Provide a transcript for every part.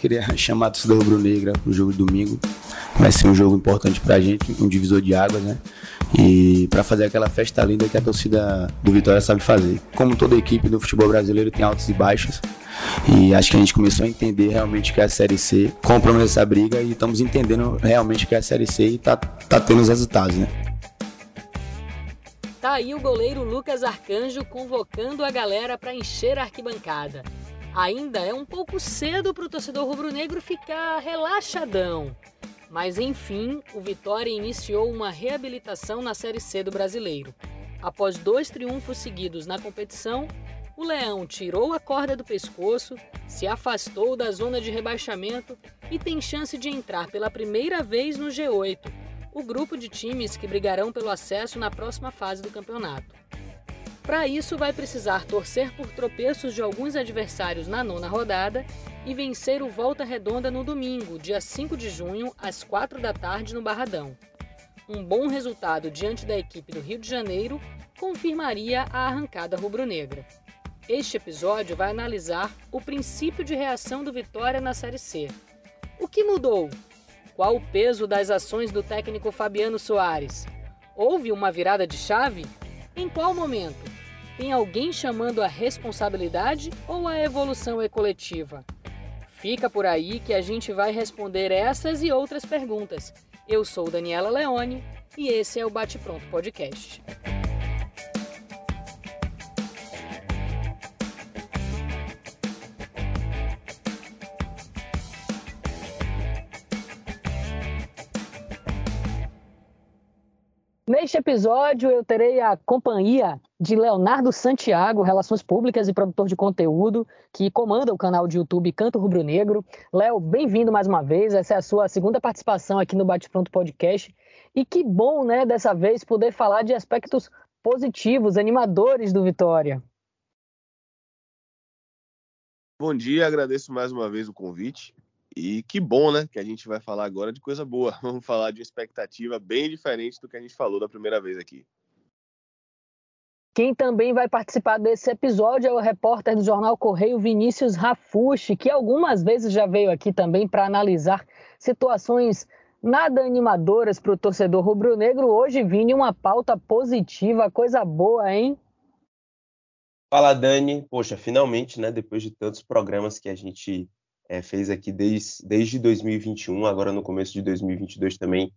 queria chamar a torcida rubro-negra pro jogo de domingo. Vai ser um jogo importante pra gente, um divisor de águas, né? E para fazer aquela festa linda que a torcida do Vitória sabe fazer. Como toda equipe do futebol brasileiro tem altos e baixos. E acho que a gente começou a entender realmente que é a Série C. Compramos essa briga e estamos entendendo realmente que é a Série C e tá, tá tendo os resultados, né? Tá aí o goleiro Lucas Arcanjo convocando a galera para encher a arquibancada. Ainda é um pouco cedo para o torcedor rubro-negro ficar relaxadão. Mas enfim, o Vitória iniciou uma reabilitação na Série C do Brasileiro. Após dois triunfos seguidos na competição, o Leão tirou a corda do pescoço, se afastou da zona de rebaixamento e tem chance de entrar pela primeira vez no G8, o grupo de times que brigarão pelo acesso na próxima fase do campeonato. Para isso, vai precisar torcer por tropeços de alguns adversários na nona rodada e vencer o Volta Redonda no domingo, dia 5 de junho, às 4 da tarde, no Barradão. Um bom resultado diante da equipe do Rio de Janeiro confirmaria a arrancada rubro-negra. Este episódio vai analisar o princípio de reação do Vitória na Série C. O que mudou? Qual o peso das ações do técnico Fabiano Soares? Houve uma virada de chave? Em qual momento? Tem alguém chamando a responsabilidade ou a evolução é coletiva? Fica por aí que a gente vai responder essas e outras perguntas. Eu sou Daniela Leone e esse é o Bate Pronto Podcast. Episódio, eu terei a companhia de Leonardo Santiago, Relações Públicas e produtor de conteúdo, que comanda o canal de YouTube Canto Rubro Negro. Léo, bem-vindo mais uma vez. Essa é a sua segunda participação aqui no Bate Pronto Podcast. E que bom, né, dessa vez, poder falar de aspectos positivos, animadores do Vitória. Bom dia, agradeço mais uma vez o convite. E que bom, né? Que a gente vai falar agora de coisa boa. Vamos falar de uma expectativa bem diferente do que a gente falou da primeira vez aqui. Quem também vai participar desse episódio é o repórter do jornal Correio Vinícius Rafushi, que algumas vezes já veio aqui também para analisar situações nada animadoras para o torcedor rubro-negro. Hoje, Vini, uma pauta positiva, coisa boa, hein? Fala, Dani. Poxa, finalmente, né? Depois de tantos programas que a gente é, fez aqui desde, desde 2021, agora no começo de 2022 também,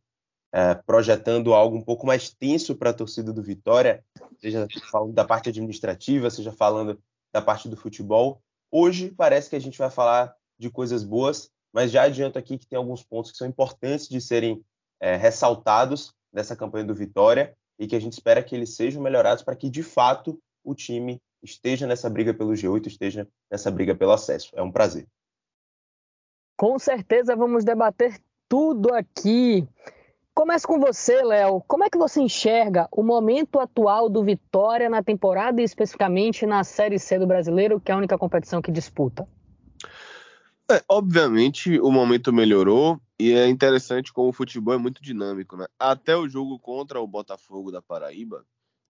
é, projetando algo um pouco mais tenso para a torcida do Vitória, seja falando da parte administrativa, seja falando da parte do futebol. Hoje parece que a gente vai falar de coisas boas, mas já adianto aqui que tem alguns pontos que são importantes de serem é, ressaltados nessa campanha do Vitória e que a gente espera que eles sejam melhorados para que de fato o time esteja nessa briga pelo G8, esteja nessa briga pelo acesso. É um prazer. Com certeza vamos debater tudo aqui. Começo com você, Léo. Como é que você enxerga o momento atual do Vitória na temporada e especificamente na Série C do Brasileiro, que é a única competição que disputa? É, obviamente o momento melhorou e é interessante como o futebol é muito dinâmico, né? Até o jogo contra o Botafogo da Paraíba,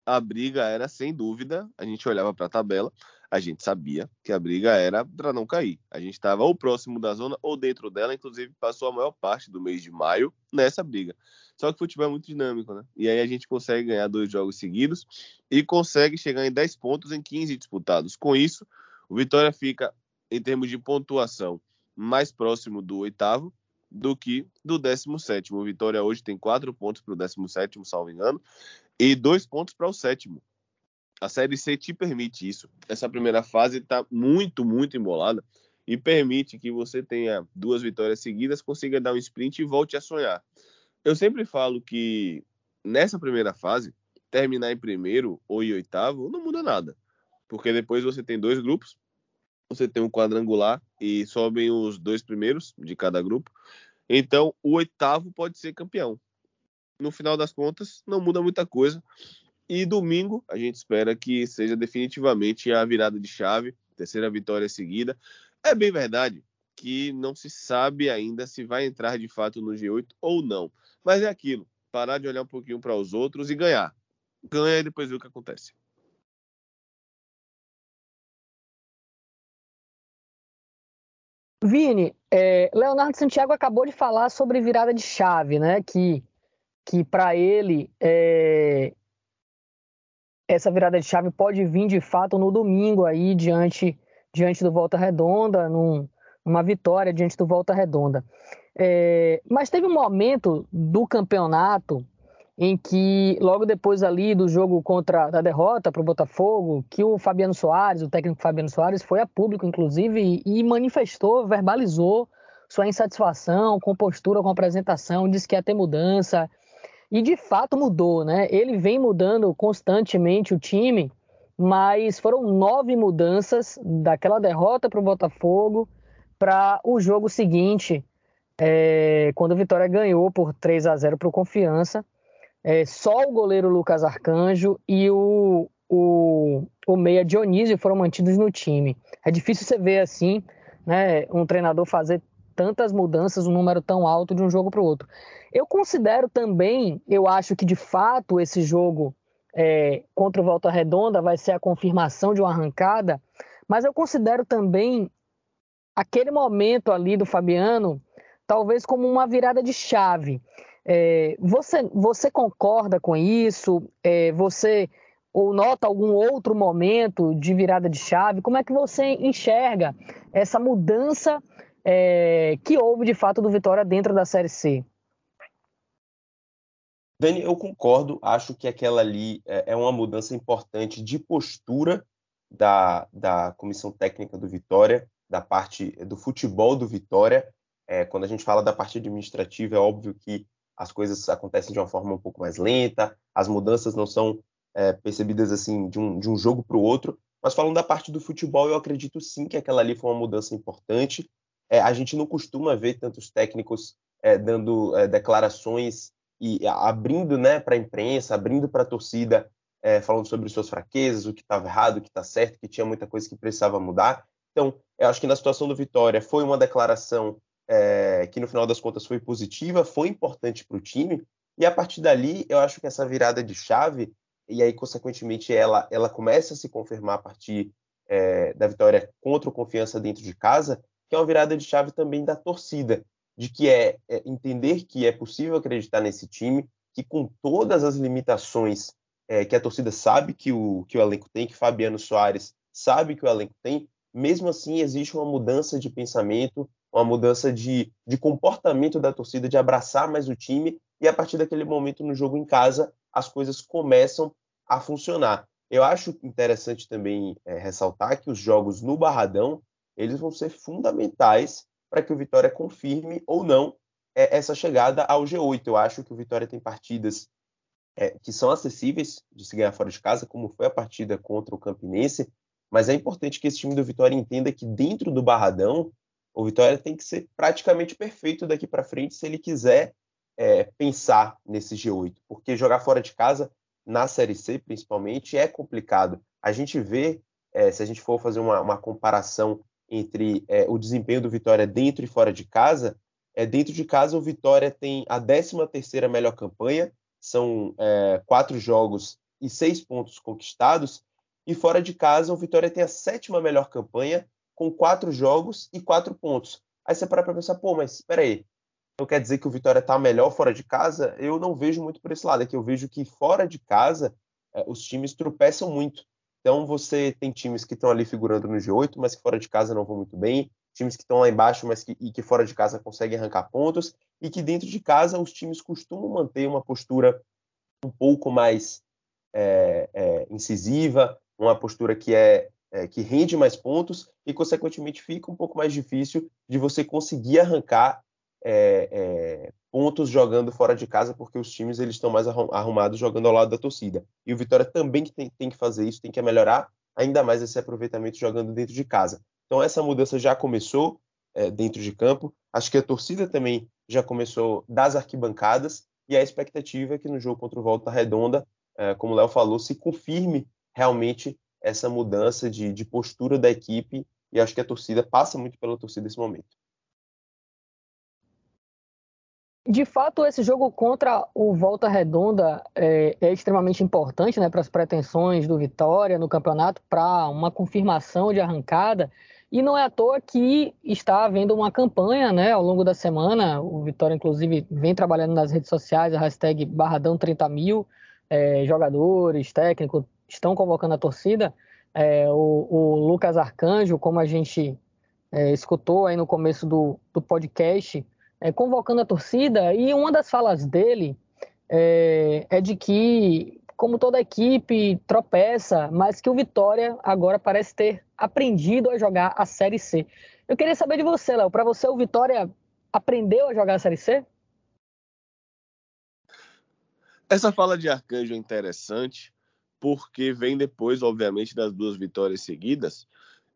a briga era sem dúvida, a gente olhava para a tabela, a gente sabia que a briga era para não cair. A gente estava ou próximo da zona ou dentro dela, inclusive passou a maior parte do mês de maio nessa briga. Só que o futebol é muito dinâmico, né? E aí a gente consegue ganhar dois jogos seguidos e consegue chegar em 10 pontos em 15 disputados. Com isso, o Vitória fica, em termos de pontuação, mais próximo do oitavo do que do 17. O Vitória hoje tem quatro pontos para o 17, salvo engano, e dois pontos para o sétimo. A Série C te permite isso. Essa primeira fase está muito, muito embolada e permite que você tenha duas vitórias seguidas, consiga dar um sprint e volte a sonhar. Eu sempre falo que nessa primeira fase, terminar em primeiro ou em oitavo não muda nada, porque depois você tem dois grupos, você tem um quadrangular e sobem os dois primeiros de cada grupo. Então, o oitavo pode ser campeão. No final das contas, não muda muita coisa. E domingo, a gente espera que seja definitivamente a virada de chave, terceira vitória seguida. É bem verdade que não se sabe ainda se vai entrar de fato no G8 ou não. Mas é aquilo, parar de olhar um pouquinho para os outros e ganhar. Ganha e depois ver o que acontece. Vini, é, Leonardo Santiago acabou de falar sobre virada de chave, né? Que, que para ele é, essa virada de chave pode vir de fato no domingo aí diante, diante do Volta Redonda, num, numa vitória diante do Volta Redonda. É, mas teve um momento do campeonato em que, logo depois ali do jogo contra da derrota para o Botafogo, que o Fabiano Soares, o técnico Fabiano Soares, foi a público, inclusive, e manifestou, verbalizou sua insatisfação com postura, com apresentação, disse que ia ter mudança. E de fato mudou, né? Ele vem mudando constantemente o time, mas foram nove mudanças daquela derrota para o Botafogo para o jogo seguinte, é, quando o Vitória ganhou por 3 a 0 para o Confiança. É, só o goleiro Lucas Arcanjo e o, o, o meia Dionísio foram mantidos no time. É difícil você ver assim, né, um treinador fazer tantas mudanças, um número tão alto de um jogo para o outro. Eu considero também, eu acho que de fato esse jogo é, contra o Volta Redonda vai ser a confirmação de uma arrancada, mas eu considero também aquele momento ali do Fabiano talvez como uma virada de chave. É, você, você concorda com isso? É, você ou nota algum outro momento de virada de chave? Como é que você enxerga essa mudança é, que houve de fato do Vitória dentro da Série C? Dani, eu concordo. Acho que aquela ali é, é uma mudança importante de postura da, da comissão técnica do Vitória, da parte do futebol do Vitória. É, quando a gente fala da parte administrativa, é óbvio que as coisas acontecem de uma forma um pouco mais lenta, as mudanças não são é, percebidas assim de um, de um jogo para o outro. Mas falando da parte do futebol, eu acredito sim que aquela ali foi uma mudança importante. É, a gente não costuma ver tantos técnicos é, dando é, declarações e abrindo né, para a imprensa, abrindo para a torcida, é, falando sobre suas fraquezas, o que estava errado, o que está certo, que tinha muita coisa que precisava mudar. Então, eu acho que na situação do Vitória foi uma declaração é, que no final das contas foi positiva, foi importante para o time, e a partir dali eu acho que essa virada de chave, e aí consequentemente ela, ela começa a se confirmar a partir é, da vitória contra o Confiança dentro de casa, que é uma virada de chave também da torcida, de que é, é entender que é possível acreditar nesse time, que com todas as limitações é, que a torcida sabe que o, que o elenco tem, que Fabiano Soares sabe que o elenco tem, mesmo assim existe uma mudança de pensamento, uma mudança de, de comportamento da torcida, de abraçar mais o time, e a partir daquele momento no jogo em casa, as coisas começam a funcionar. Eu acho interessante também é, ressaltar que os jogos no Barradão, eles vão ser fundamentais para que o Vitória confirme ou não é, essa chegada ao G8. Eu acho que o Vitória tem partidas é, que são acessíveis de se ganhar fora de casa, como foi a partida contra o Campinense, mas é importante que esse time do Vitória entenda que dentro do Barradão o Vitória tem que ser praticamente perfeito daqui para frente se ele quiser é, pensar nesse G8, porque jogar fora de casa, na Série C principalmente, é complicado. A gente vê, é, se a gente for fazer uma, uma comparação entre é, o desempenho do Vitória dentro e fora de casa, é, dentro de casa o Vitória tem a 13 terceira melhor campanha, são é, quatro jogos e seis pontos conquistados, e fora de casa o Vitória tem a sétima melhor campanha, com quatro jogos e quatro pontos. Aí você para para pensar, pô, mas espera aí, então quer dizer que o Vitória está melhor fora de casa? Eu não vejo muito por esse lado, é que eu vejo que fora de casa é, os times tropeçam muito. Então você tem times que estão ali figurando no G8, mas que fora de casa não vão muito bem, times que estão lá embaixo, mas que, e que fora de casa conseguem arrancar pontos, e que dentro de casa os times costumam manter uma postura um pouco mais é, é, incisiva, uma postura que é é, que rende mais pontos e, consequentemente, fica um pouco mais difícil de você conseguir arrancar é, é, pontos jogando fora de casa, porque os times eles estão mais arrumados jogando ao lado da torcida. E o Vitória também tem, tem que fazer isso, tem que melhorar ainda mais esse aproveitamento jogando dentro de casa. Então, essa mudança já começou é, dentro de campo. Acho que a torcida também já começou das arquibancadas. E a expectativa é que no jogo contra o Volta Redonda, é, como o Léo falou, se confirme realmente essa mudança de, de postura da equipe e acho que a torcida passa muito pela torcida nesse momento. De fato, esse jogo contra o Volta Redonda é, é extremamente importante né, para as pretensões do Vitória no campeonato, para uma confirmação de arrancada. E não é à toa que está havendo uma campanha né, ao longo da semana. O Vitória, inclusive, vem trabalhando nas redes sociais, a hashtag Barradão 30 mil. É, jogadores, técnicos estão convocando a torcida. É, o, o, Lucas Arcanjo, como a gente é, escutou aí no começo do, do podcast, é, convocando a torcida, e uma das falas dele é, é de que como toda equipe, tropeça, mas que o Vitória agora parece ter aprendido a jogar a Série C. Eu queria saber de você, Léo. Para você, o Vitória aprendeu a jogar a Série C? Essa fala de Arcanjo é interessante, porque vem depois, obviamente, das duas vitórias seguidas.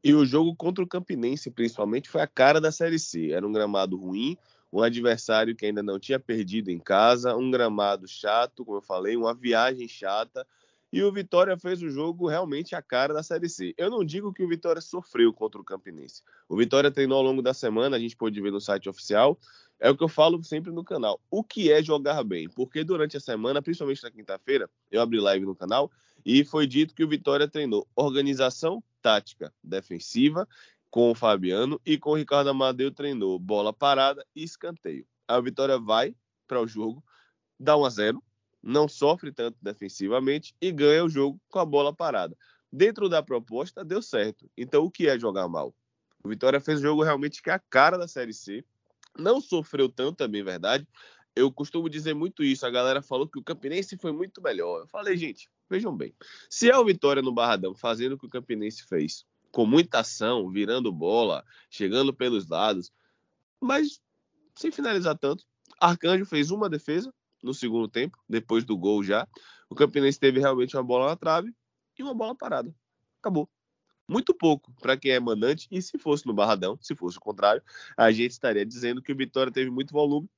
E o jogo contra o Campinense, principalmente, foi a cara da Série C. Era um gramado ruim, um adversário que ainda não tinha perdido em casa, um gramado chato, como eu falei, uma viagem chata. E o Vitória fez o jogo realmente a cara da Série C. Eu não digo que o Vitória sofreu contra o Campinense. O Vitória treinou ao longo da semana, a gente pôde ver no site oficial. É o que eu falo sempre no canal. O que é jogar bem? Porque durante a semana, principalmente na quinta-feira, eu abri live no canal e foi dito que o Vitória treinou organização tática defensiva com o Fabiano e com o Ricardo Amadeu treinou bola parada e escanteio. A Vitória vai para o jogo, dá 1 a 0, não sofre tanto defensivamente e ganha o jogo com a bola parada. Dentro da proposta deu certo. Então o que é jogar mal? O Vitória fez o jogo realmente que é a cara da Série C. Não sofreu tanto também, verdade. Eu costumo dizer muito isso. A galera falou que o Campinense foi muito melhor. Eu falei, gente, vejam bem. Se é o Vitória no Barradão fazendo o que o Campinense fez, com muita ação, virando bola, chegando pelos lados, mas sem finalizar tanto. Arcanjo fez uma defesa no segundo tempo, depois do gol já. O Campinense teve realmente uma bola na trave e uma bola parada. Acabou. Muito pouco para quem é mandante, e se fosse no Barradão, se fosse o contrário, a gente estaria dizendo que o Vitória teve muito volume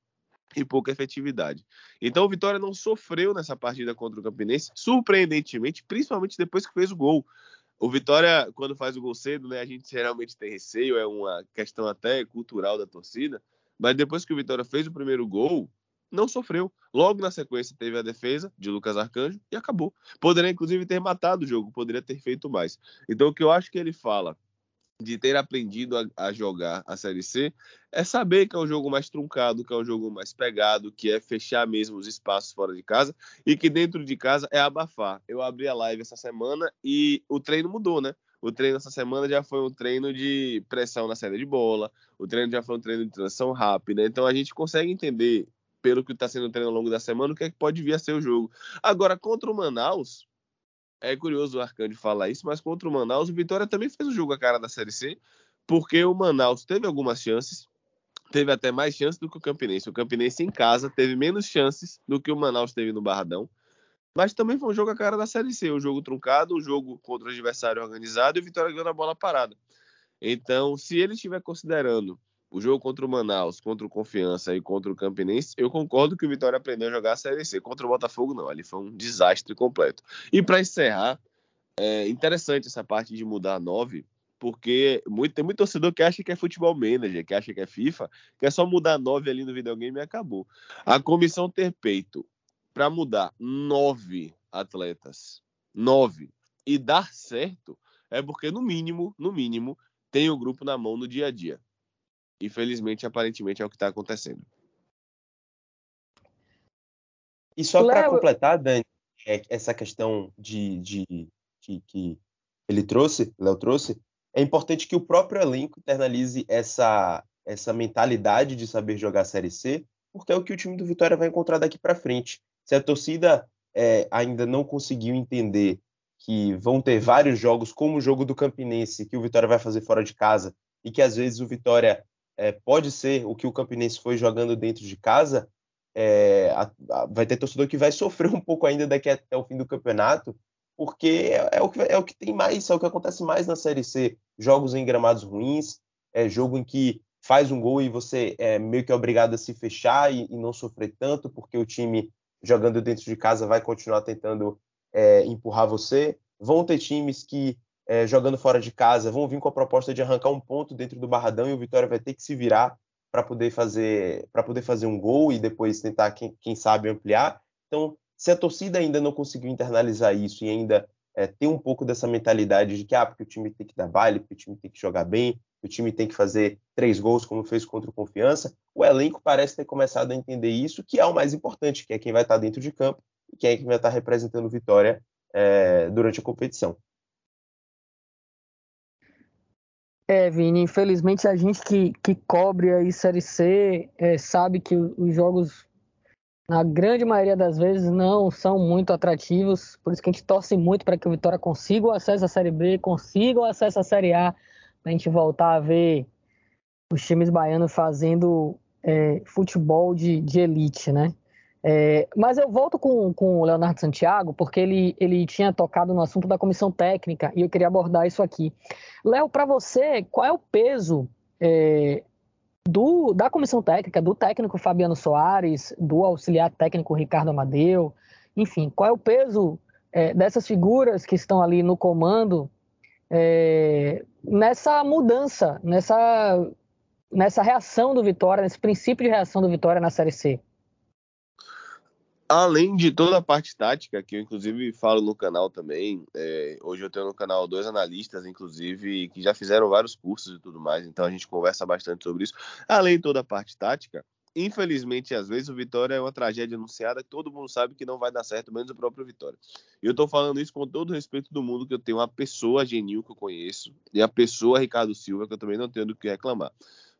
e pouca efetividade. Então o Vitória não sofreu nessa partida contra o Campinense, surpreendentemente, principalmente depois que fez o gol. O Vitória, quando faz o gol cedo, né, a gente geralmente tem receio, é uma questão até cultural da torcida, mas depois que o Vitória fez o primeiro gol, não sofreu. Logo na sequência teve a defesa de Lucas Arcanjo e acabou. Poderia inclusive ter matado o jogo, poderia ter feito mais. Então o que eu acho que ele fala de ter aprendido a, a, jogar a Série C é saber que é um jogo mais truncado, que é um jogo mais pegado, que é fechar mesmo os espaços fora de casa e que dentro de casa é abafar. Eu abri a live essa semana e o treino mudou, né? O treino essa semana já foi um treino de pressão na saída de bola, o treino já foi um treino de transição rápida. Então a gente consegue entender, pelo que está sendo o treino ao longo da semana, o que, é que pode vir a ser o jogo. Agora, contra o Manaus, é curioso o Arcanjo falar isso, mas contra o Manaus, o Vitória também fez o jogo a cara da Série C, porque o Manaus teve algumas chances, teve até mais chances do que o Campinense. O Campinense em casa teve menos chances do que o Manaus teve no Barradão. Mas também foi um jogo a cara da Série C, um jogo truncado, um jogo contra o adversário organizado e o Vitória ganhando a bola parada. Então, se ele estiver considerando o jogo contra o Manaus, contra o Confiança e contra o Campinense, eu concordo que o Vitória aprendeu a jogar a Série C. Contra o Botafogo, não. Ali foi um desastre completo. E para encerrar, é interessante essa parte de mudar a 9, porque muito, tem muito torcedor que acha que é futebol manager, que acha que é FIFA, que é só mudar a 9 ali no videogame e acabou. A comissão ter peito para mudar nove atletas, nove, e dar certo, é porque no mínimo, no mínimo, tem o grupo na mão no dia a dia. Infelizmente, aparentemente é o que está acontecendo. E só para completar, Dani, é, essa questão de, de, de que ele trouxe, Léo trouxe, é importante que o próprio elenco internalize essa, essa mentalidade de saber jogar a Série C, porque é o que o time do Vitória vai encontrar daqui para frente. Se a torcida é, ainda não conseguiu entender que vão ter vários jogos, como o jogo do Campinense, que o Vitória vai fazer fora de casa, e que às vezes o Vitória é, pode ser o que o Campinense foi jogando dentro de casa, é, a, a, vai ter torcedor que vai sofrer um pouco ainda daqui até o fim do campeonato, porque é, é, o que, é o que tem mais, é o que acontece mais na Série C. Jogos em gramados ruins, é jogo em que faz um gol e você é meio que obrigado a se fechar e, e não sofrer tanto, porque o time jogando dentro de casa vai continuar tentando é, empurrar você. Vão ter times que é, jogando fora de casa, vão vir com a proposta de arrancar um ponto dentro do Barradão e o Vitória vai ter que se virar para poder fazer para poder fazer um gol e depois tentar quem, quem, sabe ampliar. Então, se a torcida ainda não conseguiu internalizar isso e ainda é, ter um pouco dessa mentalidade de que ah, porque o time tem que dar baile, porque o time tem que jogar bem, o time tem que fazer três gols como fez contra o Confiança. O elenco parece ter começado a entender isso, que é o mais importante, que é quem vai estar dentro de campo e quem é vai estar representando Vitória é, durante a competição. É, Vini, infelizmente a gente que, que cobre aí Série C é, sabe que os jogos, na grande maioria das vezes, não são muito atrativos, por isso que a gente torce muito para que o Vitória consiga o acesso à Série B, consiga o acesso à Série A, para a gente voltar a ver os times baianos fazendo é, futebol de, de elite, né? É, mas eu volto com, com o Leonardo Santiago, porque ele, ele tinha tocado no assunto da comissão técnica e eu queria abordar isso aqui. Léo, para você, qual é o peso é, do, da comissão técnica, do técnico Fabiano Soares, do auxiliar técnico Ricardo Amadeu, enfim, qual é o peso é, dessas figuras que estão ali no comando é, nessa mudança, nessa, nessa reação do Vitória, nesse princípio de reação do Vitória na Série C? Além de toda a parte tática, que eu inclusive falo no canal também, é, hoje eu tenho no canal dois analistas, inclusive, que já fizeram vários cursos e tudo mais, então a gente conversa bastante sobre isso. Além de toda a parte tática, infelizmente, às vezes o Vitória é uma tragédia anunciada que todo mundo sabe que não vai dar certo, menos o próprio Vitória. E eu tô falando isso com todo o respeito do mundo, que eu tenho uma pessoa genil que eu conheço, e a pessoa Ricardo Silva, que eu também não tenho do que reclamar.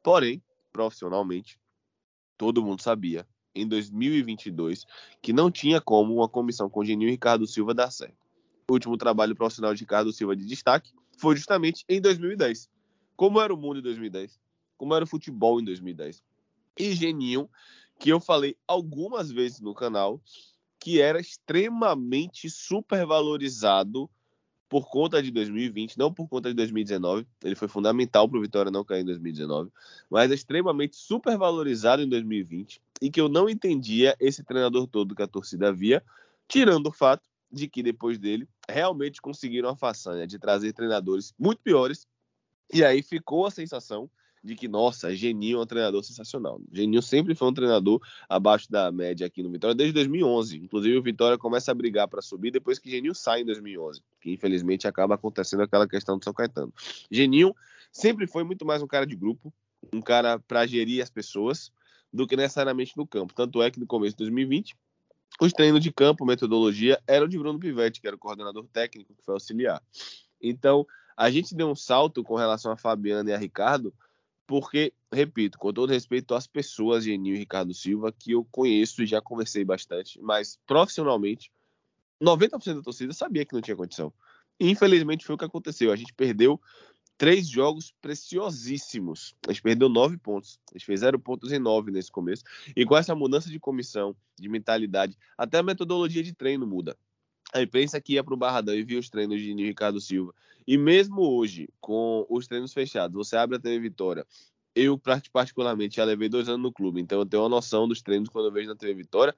Porém, profissionalmente, todo mundo sabia em 2022 que não tinha como uma comissão com Geninho e Ricardo Silva dar certo. O último trabalho profissional de Ricardo Silva de destaque foi justamente em 2010. Como era o mundo em 2010? Como era o futebol em 2010? E Geninho, que eu falei algumas vezes no canal, que era extremamente supervalorizado por conta de 2020, não por conta de 2019. Ele foi fundamental para o Vitória não cair em 2019, mas é extremamente supervalorizado em 2020 e que eu não entendia esse treinador todo que a torcida via, tirando o fato de que depois dele realmente conseguiram a façanha de trazer treinadores muito piores e aí ficou a sensação de que, nossa, Geninho é um treinador sensacional. Geninho sempre foi um treinador abaixo da média aqui no Vitória desde 2011. Inclusive, o Vitória começa a brigar para subir depois que Geninho sai em 2011, que infelizmente acaba acontecendo aquela questão do São Caetano. Geninho sempre foi muito mais um cara de grupo, um cara para gerir as pessoas, do que necessariamente no campo. Tanto é que no começo de 2020, os treinos de campo, metodologia, eram de Bruno Pivetti, que era o coordenador técnico, que foi auxiliar. Então, a gente deu um salto com relação a Fabiano e a Ricardo, porque, repito, com todo respeito às pessoas, Geninho e Ricardo Silva, que eu conheço e já conversei bastante, mas profissionalmente, 90% da torcida sabia que não tinha condição. Infelizmente foi o que aconteceu. A gente perdeu três jogos preciosíssimos. A gente perdeu nove pontos. A gente fez zero pontos em nove nesse começo. E com essa mudança de comissão, de mentalidade, até a metodologia de treino muda. A imprensa que ia para o Barradão e via os treinos de Ricardo Silva. E mesmo hoje, com os treinos fechados, você abre a TV Vitória. Eu, particularmente, já levei dois anos no clube, então eu tenho uma noção dos treinos quando eu vejo na TV Vitória.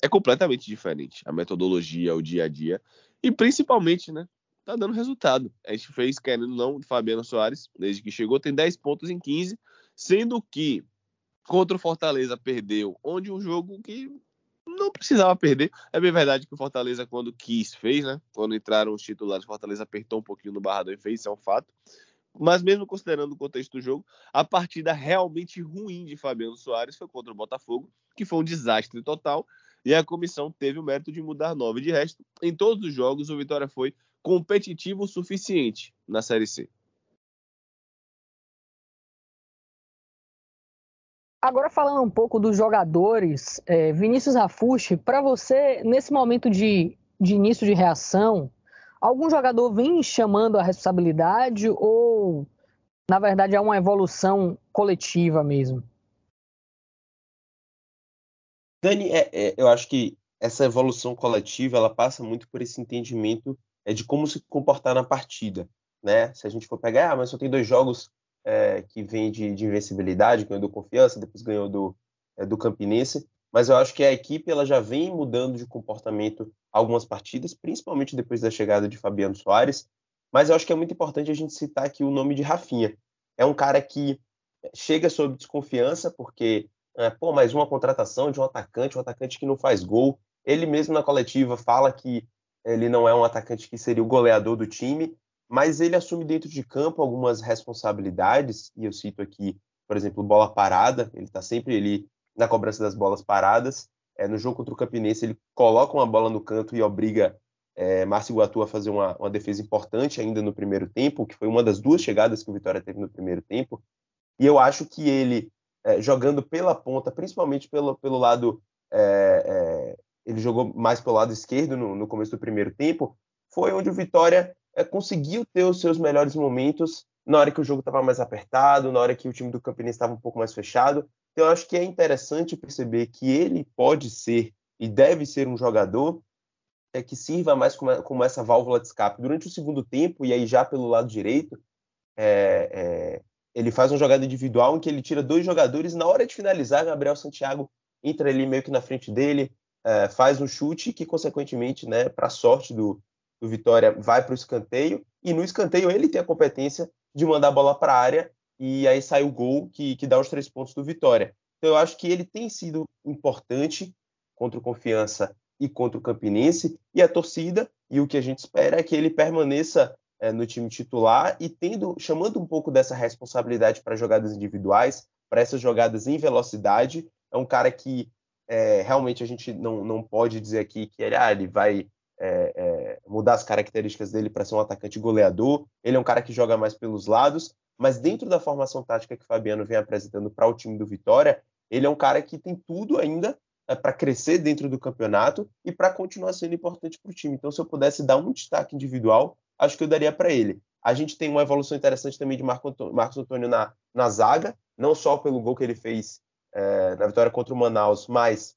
É completamente diferente a metodologia, o dia a dia. E principalmente, né? Tá dando resultado. A gente fez, querendo não, Fabiano Soares, desde que chegou, tem 10 pontos em 15, sendo que contra o Fortaleza perdeu, onde um jogo que não precisava perder. É bem verdade que o Fortaleza, quando quis, fez, né? Quando entraram os titulares, o Fortaleza apertou um pouquinho no barrador e fez, isso é um fato. Mas mesmo considerando o contexto do jogo, a partida realmente ruim de Fabiano Soares foi contra o Botafogo, que foi um desastre total, e a comissão teve o mérito de mudar nove. De resto, em todos os jogos, o Vitória foi competitivo o suficiente na Série C. Agora falando um pouco dos jogadores, é, Vinícius Rafushi, para você, nesse momento de, de início de reação, algum jogador vem chamando a responsabilidade ou, na verdade, é uma evolução coletiva mesmo? Dani, é, é, eu acho que essa evolução coletiva ela passa muito por esse entendimento é, de como se comportar na partida. Né? Se a gente for pegar, ah, mas só tem dois jogos é, que vem de, de, invencibilidade, ganhou do Confiança, depois ganhou do, é, do Campinense, mas eu acho que a equipe ela já vem mudando de comportamento algumas partidas, principalmente depois da chegada de Fabiano Soares, mas eu acho que é muito importante a gente citar aqui o nome de Rafinha. É um cara que chega sob desconfiança, porque, é, pô, mais uma contratação de um atacante, um atacante que não faz gol. Ele mesmo na coletiva fala que ele não é um atacante que seria o goleador do time, mas ele assume dentro de campo algumas responsabilidades, e eu cito aqui, por exemplo, bola parada, ele está sempre ali na cobrança das bolas paradas. É, no jogo contra o Campinense, ele coloca uma bola no canto e obriga é, Márcio Guatu a fazer uma, uma, defesa importante ainda no primeiro tempo, que foi uma das duas chegadas que o Vitória teve no primeiro tempo. E eu acho que ele, é, jogando pela ponta, principalmente pelo, pelo lado. É, é ele jogou mais pelo lado esquerdo no, no, começo do primeiro tempo, foi onde o Vitória é, conseguiu ter os seus melhores momentos na hora que o jogo estava mais apertado, na hora que o time do Campinense estava um pouco mais fechado. Então, eu acho que é interessante perceber que ele pode ser e deve ser um jogador é, que sirva mais como, como, essa válvula de escape. Durante o segundo tempo, e aí já pelo lado direito, é, é, ele faz uma jogada individual em que ele tira dois jogadores. Na hora de finalizar, Gabriel Santiago entra ali meio que na frente dele, é, faz um chute que, consequentemente, né, para a sorte do, do Vitória, vai para o escanteio. E no escanteio ele tem a competência de mandar a bola para a área e aí sai o gol que, que dá os três pontos do Vitória. Então eu acho que ele tem sido importante contra o Confiança e contra o Campinense, e a torcida, e o que a gente espera é que ele permaneça é, no time titular e tendo, chamando um pouco dessa responsabilidade para jogadas individuais, para essas jogadas em velocidade. É um cara que é, realmente a gente não, não pode dizer aqui que ele, ah, ele vai é, é mudar as características dele para ser um atacante goleador. Ele é um cara que joga mais pelos lados, mas dentro da formação tática que o Fabiano vem apresentando para o time do Vitória, ele é um cara que tem tudo ainda é, para crescer dentro do campeonato e para continuar sendo importante para o time. Então, se eu pudesse dar um destaque individual, acho que eu daria para ele. A gente tem uma evolução interessante também de Marco Antônio, Marcos Antônio na, na zaga, não só pelo gol que ele fez é, na vitória contra o Manaus, mas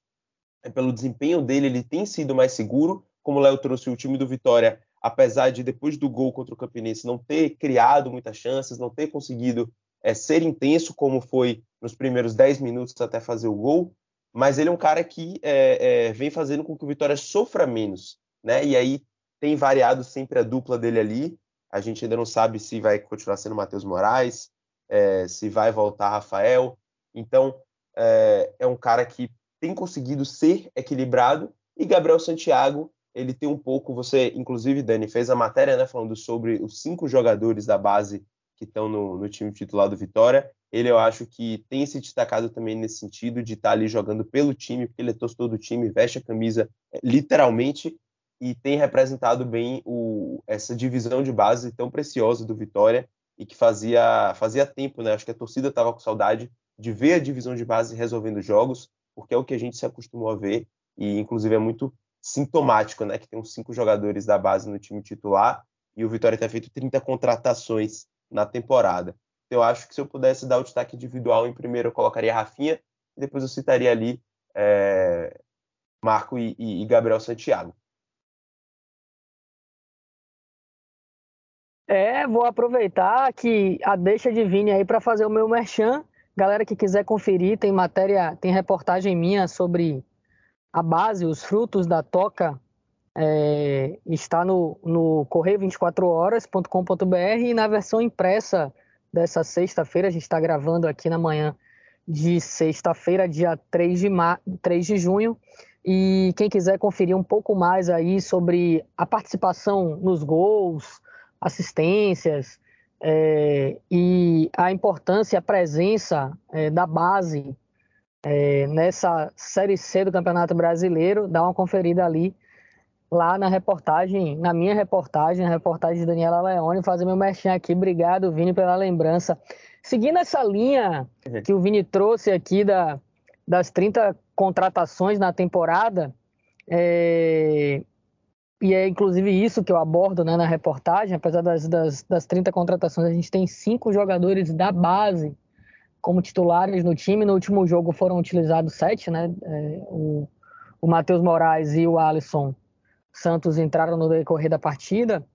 é pelo desempenho dele, ele tem sido mais seguro. Como o Léo trouxe o time do Vitória, apesar de depois do gol contra o Campinense não ter criado muitas chances, não ter conseguido é, ser intenso como foi nos primeiros 10 minutos até fazer o gol, mas ele é um cara que é, é, vem fazendo com que o Vitória sofra menos, né? E aí tem variado sempre a dupla dele ali. A gente ainda não sabe se vai continuar sendo Matheus Moraes, é, se vai voltar Rafael. Então é, é um cara que tem conseguido ser equilibrado e Gabriel Santiago ele tem um pouco. Você, inclusive, Dani, fez a matéria, né, falando sobre os cinco jogadores da base que estão no, no time titular do Vitória ele eu acho que tem se destacado também nesse sentido de estar tá ali jogando pelo time, porque ele é torcedor do time, veste a camisa é, literalmente e tem representado bem o, essa divisão de base tão preciosa do Vitória e que fazia, fazia tempo, né? Acho que a torcida estava com saudade de ver a divisão de base resolvendo jogos, porque é o que a gente se acostumou a ver e inclusive é muito sintomático, né? Que tem uns cinco jogadores da base no time titular e o Vitória tem feito 30 contratações na temporada. Eu acho que se eu pudesse dar o destaque individual em primeiro, eu colocaria Rafinha, e depois eu citaria ali é, Marco e, e, e Gabriel Santiago. É, vou aproveitar que a deixa de Vini aí para fazer o meu merchan. Galera que quiser conferir, tem matéria, tem reportagem minha sobre a base, os frutos da toca. É, está no, no correio24horas.com.br e na versão impressa dessa sexta-feira. A gente está gravando aqui na manhã de sexta-feira, dia 3 de, ma 3 de junho. E quem quiser conferir um pouco mais aí sobre a participação nos gols, assistências é, e a importância, a presença é, da base é, nessa Série C do Campeonato Brasileiro, dá uma conferida ali lá na reportagem, na minha reportagem, a reportagem de Daniela Leone, fazer meu merchan aqui. Obrigado, Vini, pela lembrança. Seguindo essa linha que o Vini trouxe aqui da, das 30 contratações na temporada, é, e é inclusive isso que eu abordo né, na reportagem, apesar das, das, das 30 contratações, a gente tem cinco jogadores da base como titulares no time. No último jogo foram utilizados sete, né? É, o, o Matheus Moraes e o Alisson Santos entraram no decorrer da partida,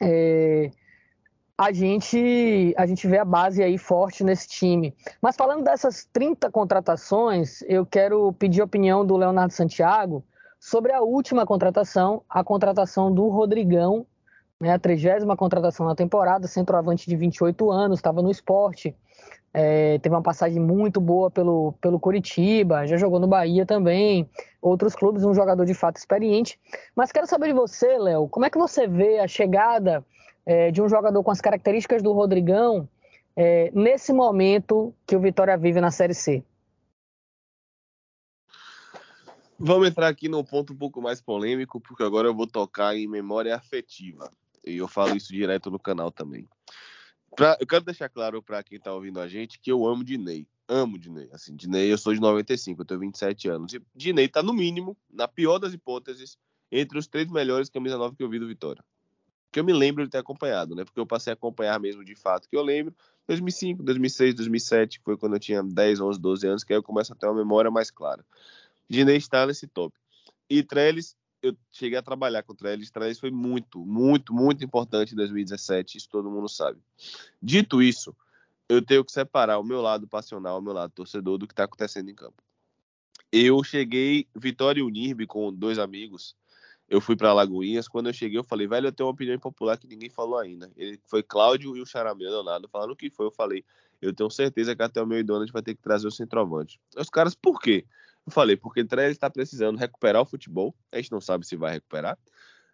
é, a gente a gente vê a base aí forte nesse time. Mas falando dessas 30 contratações, eu quero pedir a opinião do Leonardo Santiago sobre a última contratação, a contratação do Rodrigão né, a trigésima contratação na temporada, centroavante de 28 anos, estava no esporte, é, teve uma passagem muito boa pelo, pelo Curitiba, já jogou no Bahia também, outros clubes, um jogador de fato experiente. Mas quero saber de você, Léo, como é que você vê a chegada é, de um jogador com as características do Rodrigão é, nesse momento que o Vitória vive na Série C? Vamos entrar aqui num ponto um pouco mais polêmico, porque agora eu vou tocar em memória afetiva. E eu falo isso direto no canal também. Pra, eu quero deixar claro para quem está ouvindo a gente que eu amo Dinei. Amo Dinei. Assim, Dinei, eu sou de 95, eu tenho 27 anos. E Dinei está no mínimo, na pior das hipóteses, entre os três melhores camisa 9 que eu vi do Vitória. Que eu me lembro de ter acompanhado, né? Porque eu passei a acompanhar mesmo de fato, que eu lembro 2005, 2006, 2007, que foi quando eu tinha 10, 11, 12 anos, que aí eu começo a ter uma memória mais clara. Dinei está nesse top. E Trellis, eu cheguei a trabalhar com Trellis. Trellis foi muito, muito, muito importante em 2017, isso todo mundo sabe. Dito isso, eu tenho que separar o meu lado passional, o meu lado torcedor do que está acontecendo em campo. Eu cheguei, Vitória e Unirbe, com dois amigos, eu fui para Lagoinhas. Quando eu cheguei, eu falei, velho, eu tenho uma opinião popular que ninguém falou ainda. Ele foi Cláudio e o Charamel Leonardo falando o que foi. Eu falei, eu tenho certeza que até o meu idono a gente vai ter que trazer o centroavante. Os caras, por quê? Eu falei, porque Trellis está precisando recuperar o futebol. A gente não sabe se vai recuperar.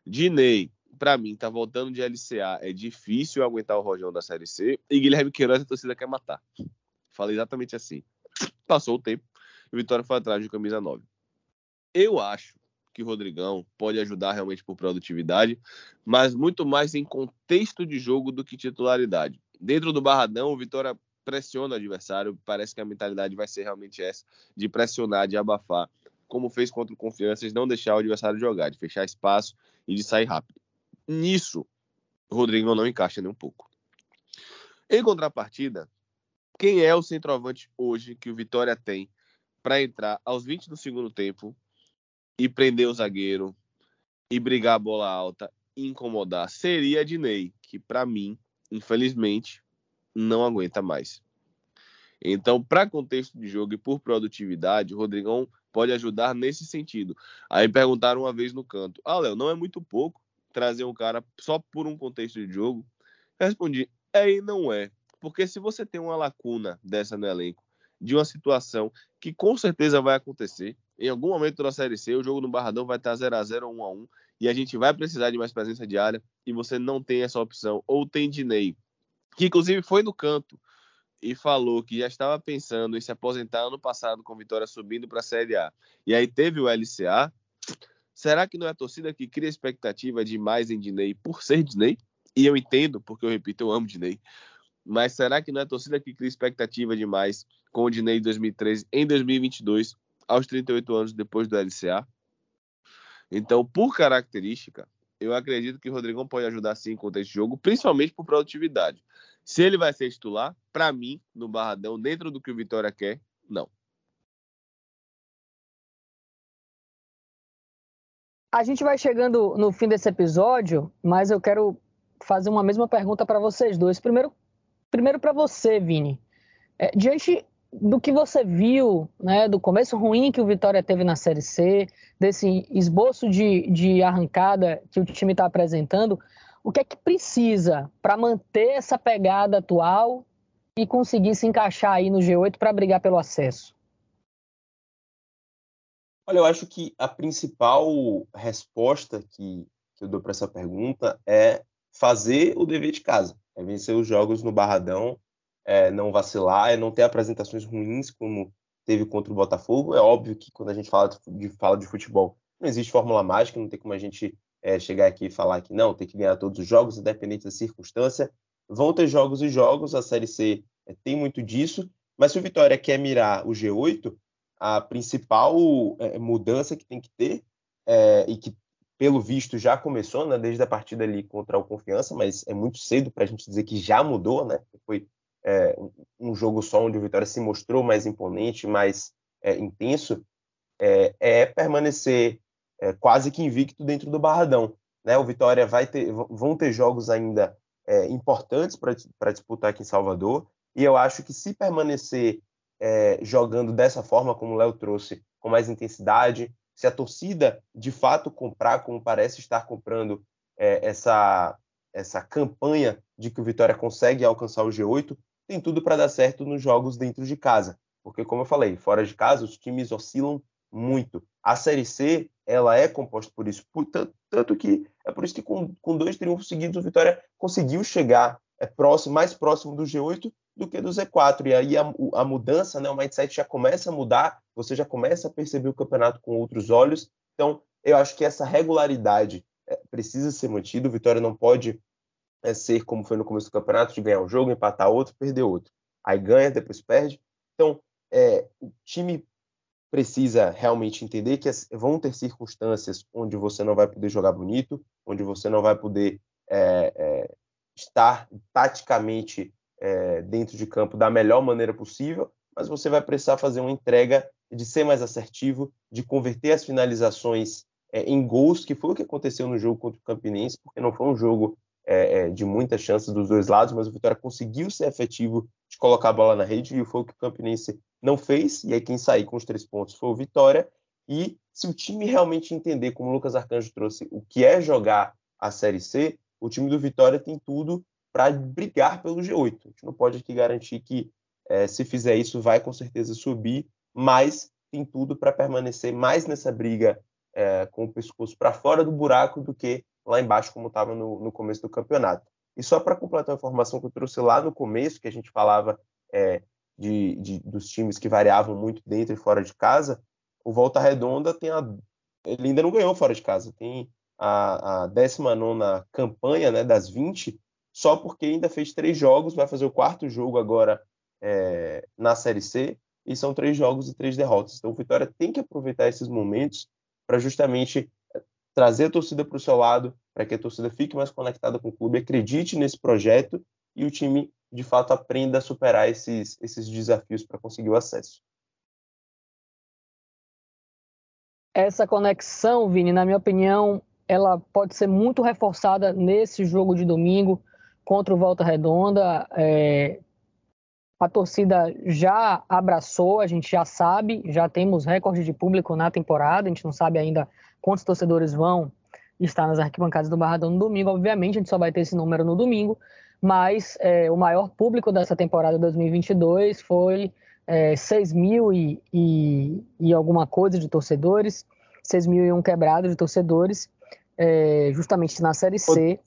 Dinei, para mim, tá voltando de LCA. É difícil aguentar o Rojão da Série C. E Guilherme Queiroz, a torcida quer matar. Falei exatamente assim. Passou o tempo. E o Vitória foi atrás de camisa 9. Eu acho que o Rodrigão pode ajudar realmente por produtividade, mas muito mais em contexto de jogo do que titularidade. Dentro do Barradão, o Vitória pressiona o adversário. Parece que a mentalidade vai ser realmente essa, de pressionar, de abafar, como fez contra o Confiança, de não deixar o adversário jogar, de fechar espaço e de sair rápido. Nisso, o Rodrigo não encaixa nem um pouco. Em contrapartida, quem é o centroavante hoje que o Vitória tem para entrar aos 20 do segundo tempo e prender o zagueiro e brigar a bola alta e incomodar? Seria Dinei, que para mim, infelizmente, não aguenta mais. Então, para contexto de jogo e por produtividade, o Rodrigão pode ajudar nesse sentido. Aí perguntaram uma vez no canto: Ah, Léo, não é muito pouco trazer um cara só por um contexto de jogo? Eu respondi: É e não é. Porque se você tem uma lacuna dessa no elenco, de uma situação que com certeza vai acontecer, em algum momento da Série C, o jogo no Barradão vai estar 0 a 0 ou 1 a 1 e a gente vai precisar de mais presença de área e você não tem essa opção, ou tem Dinei, que inclusive foi no canto e falou que já estava pensando em se aposentar ano passado com Vitória subindo para a Série A. E aí teve o LCA. Será que não é a torcida que cria expectativa demais em Dinei por ser Dinei? E eu entendo, porque eu repito, eu amo Dinei. Mas será que não é a torcida que cria expectativa demais com o Dinei em 2013 em 2022, aos 38 anos depois do LCA? Então, por característica, eu acredito que o Rodrigão pode ajudar sim com esse jogo, principalmente por produtividade. Se ele vai ser titular, para mim, no Barradão, dentro do que o Vitória quer, não. A gente vai chegando no fim desse episódio, mas eu quero fazer uma mesma pergunta para vocês dois. Primeiro, primeiro para você, Vini. É, diante do que você viu, né, do começo ruim que o Vitória teve na Série C, desse esboço de, de arrancada que o time está apresentando, o que é que precisa para manter essa pegada atual e conseguir se encaixar aí no G8 para brigar pelo acesso? Olha, eu acho que a principal resposta que, que eu dou para essa pergunta é fazer o dever de casa, é vencer os jogos no Barradão é, não vacilar, é não ter apresentações ruins como teve contra o Botafogo. É óbvio que quando a gente fala de, fala de futebol, não existe fórmula mágica, não tem como a gente é, chegar aqui e falar que não, tem que ganhar todos os jogos, independente da circunstância. Vão ter jogos e jogos, a Série C é, tem muito disso, mas se o Vitória quer mirar o G8, a principal é, mudança que tem que ter, é, e que pelo visto já começou, né, desde a partida ali contra o Confiança, mas é muito cedo para a gente dizer que já mudou, né? Foi é, um jogo só onde o Vitória se mostrou mais imponente, mais é, intenso, é, é permanecer é, quase que invicto dentro do Barradão. Né? O Vitória vai ter, vão ter jogos ainda é, importantes para disputar aqui em Salvador, e eu acho que se permanecer é, jogando dessa forma, como o Léo trouxe, com mais intensidade, se a torcida de fato comprar, como parece estar comprando essa essa campanha de que o Vitória consegue alcançar o G8, tem tudo para dar certo nos jogos dentro de casa. Porque, como eu falei, fora de casa, os times oscilam muito. A Série C, ela é composta por isso. Por, tanto, tanto, que é por isso que com, com dois triunfos seguidos, o Vitória conseguiu chegar é, próximo, mais próximo do G8 do que do Z4. E aí a, a, mudança, né, o mindset já começa a mudar, você já começa a perceber o campeonato com outros olhos. Então, eu acho que essa regularidade é, precisa ser mantida. O Vitória não pode é, ser como foi no começo do campeonato, de ganhar um jogo, empatar outro, perder outro. Aí ganha, depois perde. Então, é, o time precisa realmente entender que vão ter circunstâncias onde você não vai poder jogar bonito, onde você não vai poder é, é, estar taticamente é, dentro de campo da melhor maneira possível, mas você vai precisar fazer uma entrega de ser mais assertivo, de converter as finalizações é, em gols, que foi o que aconteceu no jogo contra o Campinense, porque não foi um jogo é, é, de muitas chances dos dois lados, mas o Vitória conseguiu ser efetivo de colocar a bola na rede, e foi o que o Campinense não fez, e aí quem saiu com os três pontos foi o Vitória, e se o time realmente entender, como o Lucas Arcanjo trouxe, o que é jogar a Série C, o time do Vitória tem tudo para brigar pelo G8. A gente não pode aqui garantir que é, se fizer isso vai com certeza subir, mas tem tudo para permanecer mais nessa briga é, com o pescoço para fora do buraco do que lá embaixo, como estava no, no, começo do campeonato. E só para completar a informação que eu trouxe lá no começo, que a gente falava é, de, de, dos times que variavam muito dentro e fora de casa, o Volta Redonda tem a, ele ainda não ganhou fora de casa, tem a, a 19 campanha né, das 20, só porque ainda fez três jogos, vai fazer o quarto jogo agora é, na Série C, e são três jogos e três derrotas. Então o Vitória tem que aproveitar esses momentos para justamente trazer a torcida para o seu lado, para que a torcida fique mais conectada com o clube, acredite nesse projeto e o time de fato aprenda a superar esses, esses desafios para conseguir o acesso. Essa conexão, Vini, na minha opinião, ela pode ser muito reforçada nesse jogo de domingo contra o Volta Redonda. É, a torcida já abraçou, a gente já sabe, já temos recorde de público na temporada, a gente não sabe ainda quantos torcedores vão estar nas arquibancadas do Barradão no domingo, obviamente a gente só vai ter esse número no domingo, mas é, o maior público dessa temporada 2022 foi é, 6 mil e, e, e, alguma coisa de torcedores, 6 mil e um quebrado de torcedores, é, justamente na Série C.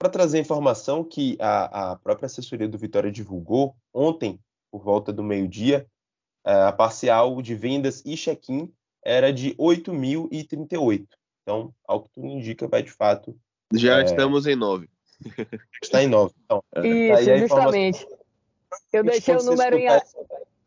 Para trazer informação que a, a, própria assessoria do Vitória divulgou ontem, por volta do meio-dia, é, a parcial de vendas e check-in era de 8.038. Então, ao que tudo indica, vai de fato. Já é... estamos em 9. Está em 9. Então, Isso, tá justamente. Eu deixei o número em.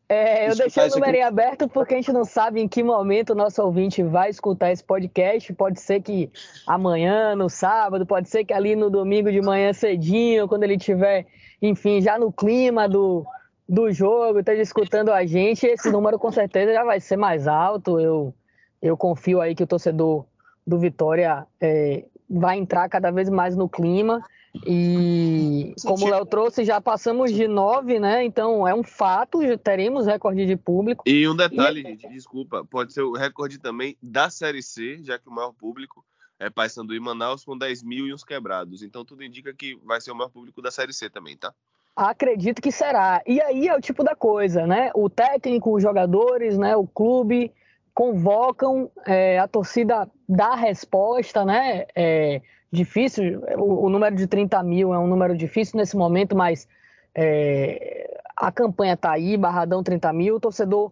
É, eu deixei o número em aberto porque a gente não sabe em que momento o nosso ouvinte vai escutar esse podcast. Pode ser que amanhã, no sábado, pode ser que ali no domingo de manhã cedinho, quando ele tiver, enfim, já no clima do, do jogo, esteja escutando a gente, esse número com certeza já vai ser mais alto. Eu, eu confio aí que o torcedor do Vitória é, vai entrar cada vez mais no clima e como o Léo trouxe, já passamos de nove, né? Então é um fato, teremos recorde de público. E um detalhe, e... gente, desculpa, pode ser o recorde também da Série C, já que o maior público é Paysandu e Manaus com 10 mil e uns quebrados. Então tudo indica que vai ser o maior público da Série C também, tá? Acredito que será. E aí é o tipo da coisa, né? O técnico, os jogadores, né? O clube convocam, é, a torcida dá resposta, né? É, difícil, o, o, número de 30 mil é um número difícil nesse momento, mas é, a campanha está aí, Barradão 30 mil, o torcedor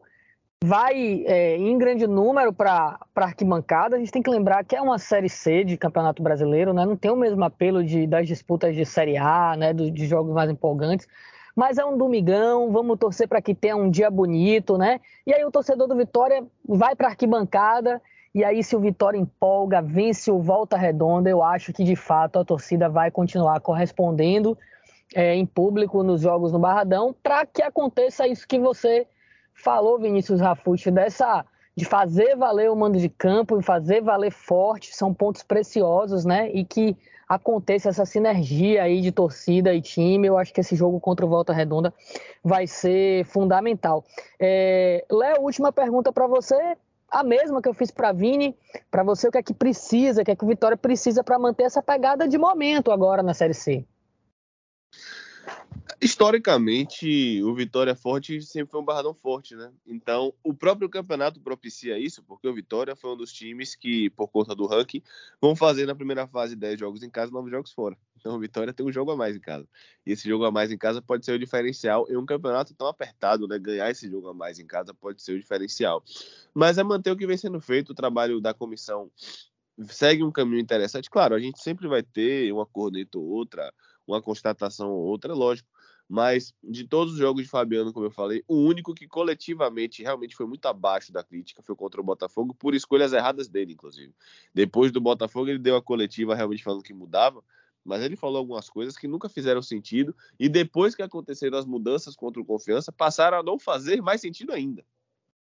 vai é, em grande número para a arquibancada. A gente tem que lembrar que é uma Série C de Campeonato Brasileiro, né? não tem o mesmo apelo de, das disputas de Série A, né? Do, de jogos mais empolgantes. Mas é um domingão, vamos torcer para que tenha um dia bonito, né? E aí o torcedor do Vitória vai para a arquibancada e aí, se o Vitória empolga, vence o Volta Redonda, eu acho que de fato a torcida vai continuar correspondendo é, em público nos jogos no Barradão, para que aconteça isso que você falou, Vinícius Rafucci, dessa de fazer valer o mando de campo e fazer valer forte, são pontos preciosos, né? E que aconteça essa sinergia aí de torcida e time. Eu acho que esse jogo contra o Volta Redonda vai ser fundamental. É, Léo, última pergunta para você a mesma que eu fiz para Vini, para você o que é que precisa, o que é que o Vitória precisa para manter essa pegada de momento agora na Série C. Historicamente, o Vitória Forte sempre foi um barradão forte, né? Então, o próprio campeonato propicia isso, porque o Vitória foi um dos times que, por conta do ranking, vão fazer na primeira fase 10 jogos em casa e 9 jogos fora. Então, o Vitória tem um jogo a mais em casa. E esse jogo a mais em casa pode ser o diferencial em um campeonato tão apertado, né? Ganhar esse jogo a mais em casa pode ser o diferencial. Mas é manter o que vem sendo feito, o trabalho da comissão segue um caminho interessante. Claro, a gente sempre vai ter uma corneta ou outra, uma constatação ou outra, lógico mas de todos os jogos de Fabiano, como eu falei, o único que coletivamente realmente foi muito abaixo da crítica foi contra o Botafogo, por escolhas erradas dele, inclusive. Depois do Botafogo, ele deu a coletiva realmente falando que mudava, mas ele falou algumas coisas que nunca fizeram sentido, e depois que aconteceram as mudanças contra o Confiança, passaram a não fazer mais sentido ainda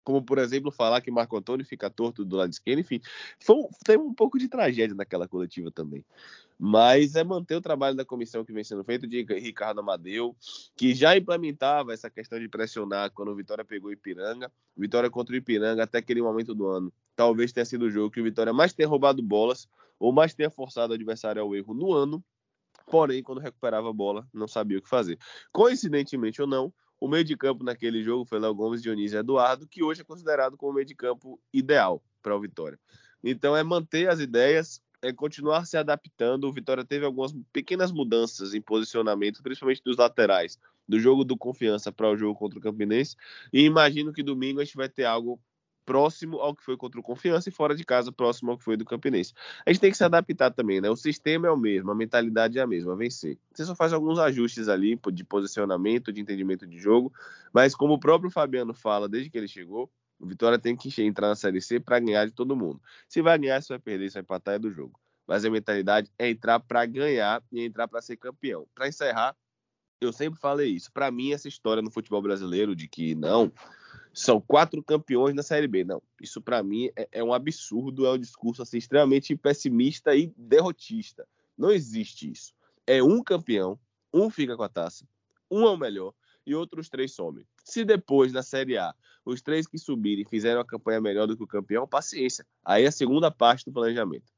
como por exemplo falar que Marco Antônio fica torto do lado esquerdo, enfim, foi, teve um pouco de tragédia naquela coletiva também. Mas é manter o trabalho da comissão que vem sendo feito de Ricardo Amadeu, que já implementava essa questão de pressionar quando o Vitória pegou o Ipiranga. Vitória contra o Ipiranga até aquele momento do ano. Talvez tenha sido o jogo que o Vitória mais tenha roubado bolas ou mais tenha forçado o adversário ao erro no ano. Porém, quando recuperava a bola, não sabia o que fazer. Coincidentemente ou não, o meio de campo naquele jogo foi Léo Gomes, Dionísio e Eduardo, que hoje é considerado como o meio de campo ideal para o Vitória. Então é manter as ideias, é continuar se adaptando. O Vitória teve algumas pequenas mudanças em posicionamento, principalmente dos laterais, do jogo do confiança para o jogo contra o Campinense. E imagino que domingo a gente vai ter algo próximo ao que foi contra o Confiança e fora de casa próximo ao que foi do Campinense. A gente tem que se adaptar também, né? O sistema é o mesmo, a mentalidade é a mesma, vencer. Você só faz alguns ajustes ali de posicionamento, de entendimento de jogo, mas como o próprio Fabiano fala desde que ele chegou, o Vitória tem que entrar na Série C para ganhar de todo mundo. Se vai ganhar, se vai perder, se vai empatar é do jogo. Mas a mentalidade é entrar para ganhar e entrar para ser campeão. Para encerrar, eu sempre falei isso. Para mim, essa história no futebol brasileiro de que não, são quatro campeões na Série B. Não, isso para mim é, é, um absurdo, é um discurso assim, extremamente pessimista e derrotista. Não existe isso. É um campeão, um fica com a taça, um é o melhor e outros três somem. Se depois, na Série A, os três que subirem fizeram a campanha melhor do que o campeão, paciência. Aí é a segunda parte do planejamento.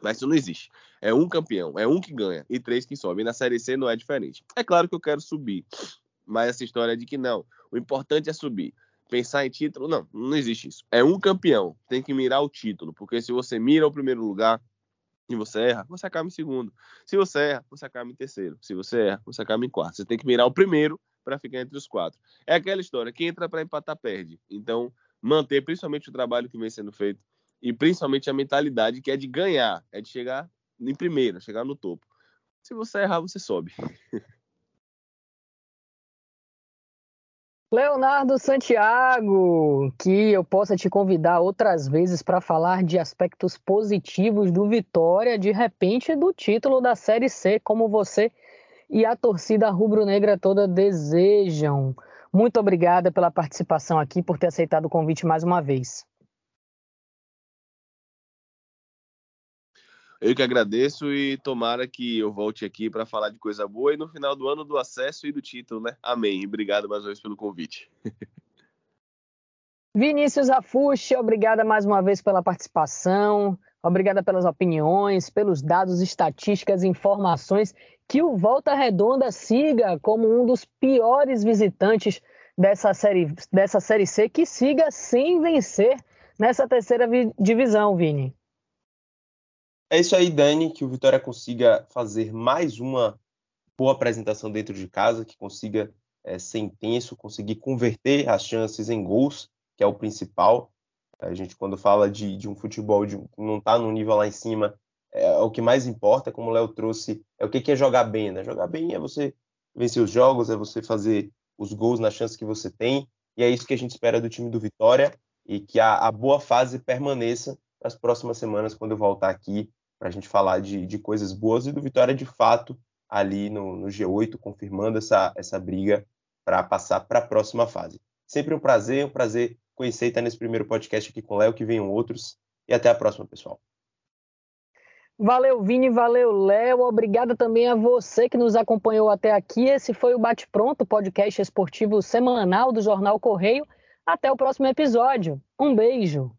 Mas isso não existe. É um campeão, é um que ganha e três que sobem. Na Série C não é diferente. É claro que eu quero subir, mas essa história é de que não. O importante é subir pensar em título, não, não existe isso. É um campeão, tem que mirar o título, porque se você mira o primeiro lugar e você erra, você acaba em segundo. Se você erra, você acaba em terceiro. Se você erra, você acaba em quarto. Você tem que mirar o primeiro para ficar entre os quatro. É aquela história, quem entra para empatar perde. Então, manter principalmente o trabalho que vem sendo feito e principalmente a mentalidade que é de ganhar, é de chegar em primeiro, chegar no topo. Se você errar, você sobe. Leonardo Santiago, que eu possa te convidar outras vezes para falar de aspectos positivos do Vitória, de repente do título da Série C, como você e a torcida rubro-negra toda desejam. Muito obrigada pela participação aqui, por ter aceitado o convite mais uma vez. Eu que agradeço e tomara que eu volte aqui para falar de coisa boa e no final do ano do acesso e do título, né? Amém. Obrigado mais uma vez pelo convite. Vinícius Afuxi, obrigada mais uma vez pela participação, obrigada pelas opiniões, pelos dados, estatísticas, informações. Que o Volta Redonda siga como um dos piores visitantes dessa série, dessa série C, que siga sem vencer nessa terceira divisão, Vini. É isso aí, Dani, que o Vitória consiga fazer mais uma boa apresentação dentro de casa, que consiga é, ser intenso, conseguir converter as chances em gols, que é o principal. A gente, quando fala de, de um futebol de, não está no nível lá em cima, é, o que mais importa, como o Léo trouxe, é o que, que é jogar bem, né? Jogar bem é você vencer os jogos, é você fazer os gols nas chances que você tem, e é isso que a gente espera do time do Vitória, e que a, a boa fase permaneça nas próximas semanas, quando eu voltar aqui para a gente falar de, de coisas boas e do Vitória de fato ali no, no G8, confirmando essa, essa briga para passar para a próxima fase. Sempre um prazer, um prazer conhecer e estar nesse primeiro podcast aqui com o Léo, que venham outros. E até a próxima, pessoal. Valeu, Vini, valeu, Léo. Obrigado também a você que nos acompanhou até aqui. Esse foi o Bate Pronto, podcast esportivo semanal do Jornal Correio. Até o próximo episódio. Um beijo.